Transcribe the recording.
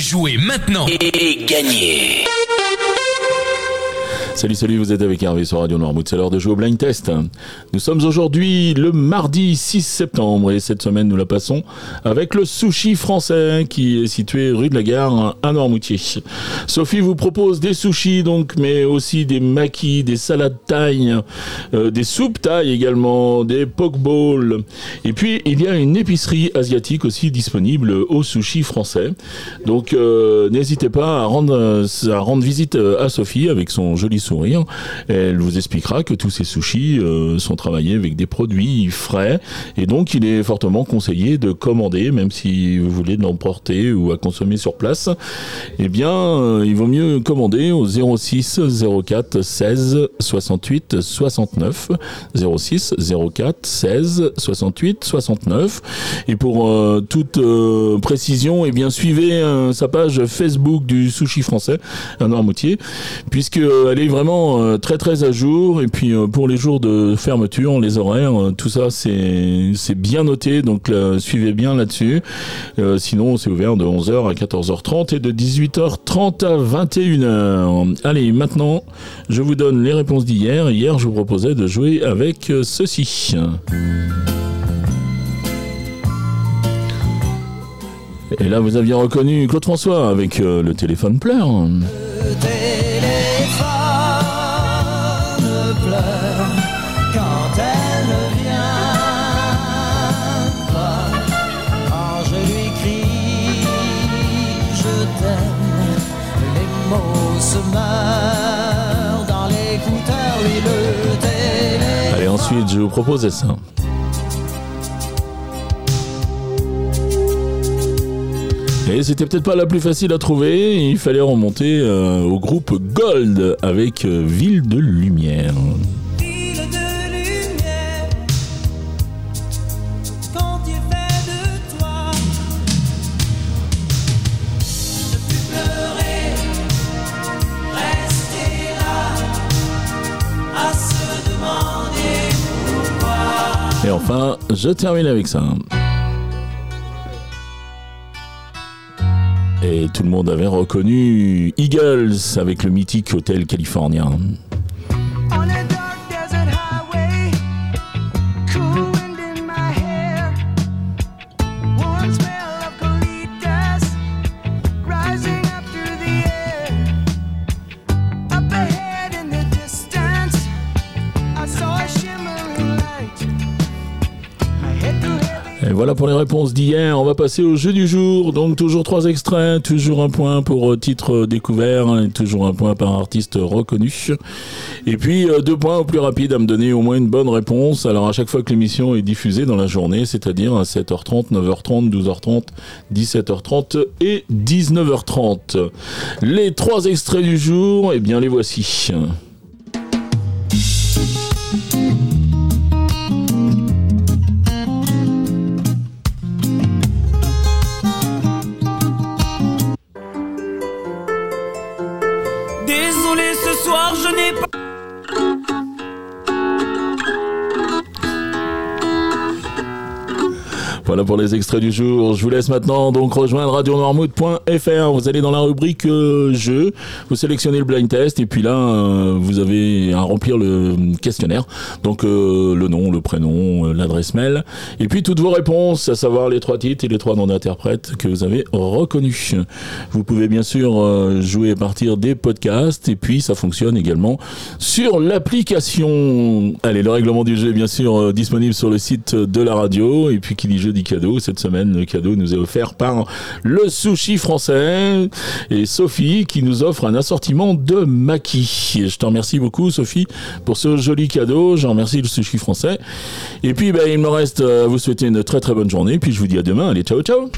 Jouez maintenant. Et gagnez Salut, salut, vous êtes avec Hervé sur Radio Noirmouth. C'est l'heure de jouer au blind test. Nous sommes aujourd'hui le mardi 6 septembre et cette semaine nous la passons avec le sushi français qui est situé rue de la Gare à Noirmoutier. Sophie vous propose des sushis donc, mais aussi des maquis, des salades taille, euh, des soupes taille également, des pokeballs. Et puis il y a une épicerie asiatique aussi disponible au sushi français. Donc euh, n'hésitez pas à rendre, à rendre visite à Sophie avec son joli sourire sourire. Elle vous expliquera que tous ces sushis euh, sont travaillés avec des produits frais et donc il est fortement conseillé de commander, même si vous voulez l'emporter ou à consommer sur place. Eh bien, euh, il vaut mieux commander au 06 04 16 68 69 06 04 16 68 69 et pour euh, toute précision, eh bien suivez sa page Facebook du sushi français à Noirmoutier puisque elle est vraiment euh, très très à jour. Et puis euh, pour les jours de fermeture, les horaires, euh, tout ça c'est bien noté. Donc suivez bien là-dessus. sinon c'est ouvert de 11h à 14h30 et de 18h30 à 21h. Allez, maintenant je vous donne les réponses d'hier. Hier je vous proposais de jouer avec ceci. Et là, vous aviez reconnu Claude François avec le téléphone pleure. Allez, ensuite, je vous propose ça. Et c'était peut-être pas la plus facile à trouver, il fallait remonter euh, au groupe Gold avec euh, Ville de Lumière. Enfin, je termine avec ça. Et tout le monde avait reconnu Eagles avec le mythique hôtel californien. Voilà pour les réponses d'hier. On va passer au jeu du jour. Donc toujours trois extraits, toujours un point pour euh, titre découvert, et toujours un point par artiste reconnu. Et puis euh, deux points au plus rapide à me donner au moins une bonne réponse. Alors à chaque fois que l'émission est diffusée dans la journée, c'est-à-dire à 7h30, 9h30, 12h30, 17h30 et 19h30. Les trois extraits du jour, eh bien les voici. Désolé ce soir je n'ai pas Voilà pour les extraits du jour. Je vous laisse maintenant donc rejoindre radionormouth.fr. Vous allez dans la rubrique euh, jeu, vous sélectionnez le blind test et puis là euh, vous avez à remplir le questionnaire. Donc euh, le nom, le prénom, l'adresse mail et puis toutes vos réponses, à savoir les trois titres et les trois noms d'interprètes que vous avez reconnus. Vous pouvez bien sûr jouer à partir des podcasts et puis ça fonctionne également sur l'application. Allez, le règlement du jeu est bien sûr disponible sur le site de la radio et puis qui dit jeu cadeau. Cette semaine, le cadeau nous est offert par le sushi français et Sophie qui nous offre un assortiment de maquis. Je te remercie beaucoup, Sophie, pour ce joli cadeau. Je remercie le sushi français. Et puis, ben, il me reste à vous souhaiter une très très bonne journée. Puis je vous dis à demain. Allez, ciao, ciao.